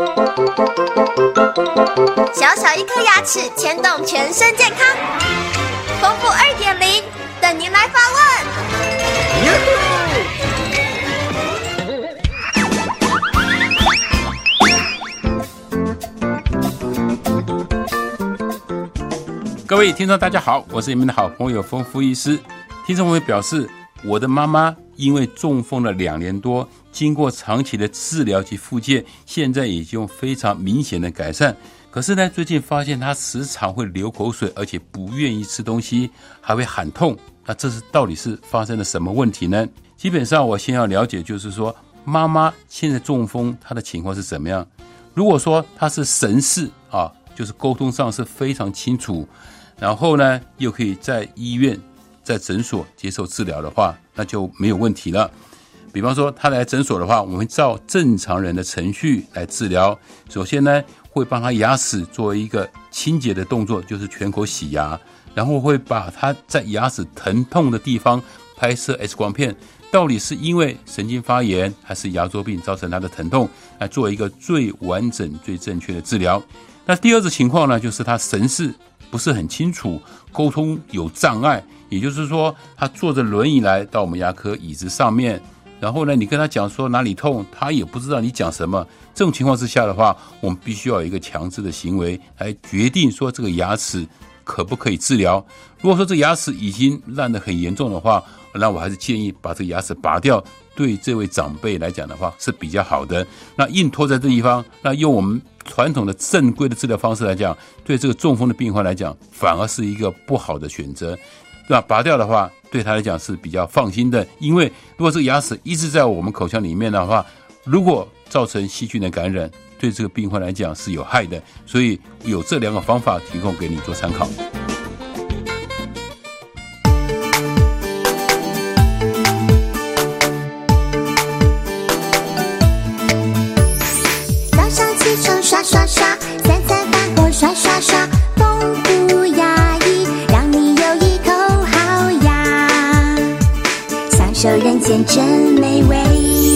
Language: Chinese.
小小一颗牙齿牵动全身健康，丰富二点零等您来发问。各位听众，大家好，我是你们的好朋友丰富医师。听众朋友表示，我的妈妈因为中风了两年多。经过长期的治疗及复健，现在已经非常明显的改善。可是呢，最近发现他时常会流口水，而且不愿意吃东西，还会喊痛。那这是到底是发生了什么问题呢？基本上，我先要了解，就是说妈妈现在中风，她的情况是怎么样？如果说她是神似啊，就是沟通上是非常清楚，然后呢，又可以在医院、在诊所接受治疗的话，那就没有问题了。比方说，他来诊所的话，我们照正常人的程序来治疗。首先呢，会帮他牙齿做一个清洁的动作，就是全口洗牙，然后会把他在牙齿疼痛的地方拍摄 X 光片，到底是因为神经发炎还是牙周病造成他的疼痛，来做一个最完整、最正确的治疗。那第二种情况呢，就是他神识不是很清楚，沟通有障碍，也就是说，他坐着轮椅来到我们牙科椅子上面。然后呢，你跟他讲说哪里痛，他也不知道你讲什么。这种情况之下的话，我们必须要有一个强制的行为来决定说这个牙齿可不可以治疗。如果说这牙齿已经烂得很严重的话，那我还是建议把这个牙齿拔掉。对这位长辈来讲的话是比较好的。那硬拖在这地方，那用我们传统的正规的治疗方式来讲，对这个中风的病患来讲，反而是一个不好的选择。那拔掉的话，对他来讲是比较放心的，因为如果这个牙齿一直在我们口腔里面的话，如果造成细菌的感染，对这个病患来讲是有害的。所以有这两个方法提供给你做参考。刷刷刷，丰富牙医，让你有一口好牙，享受人间真美味。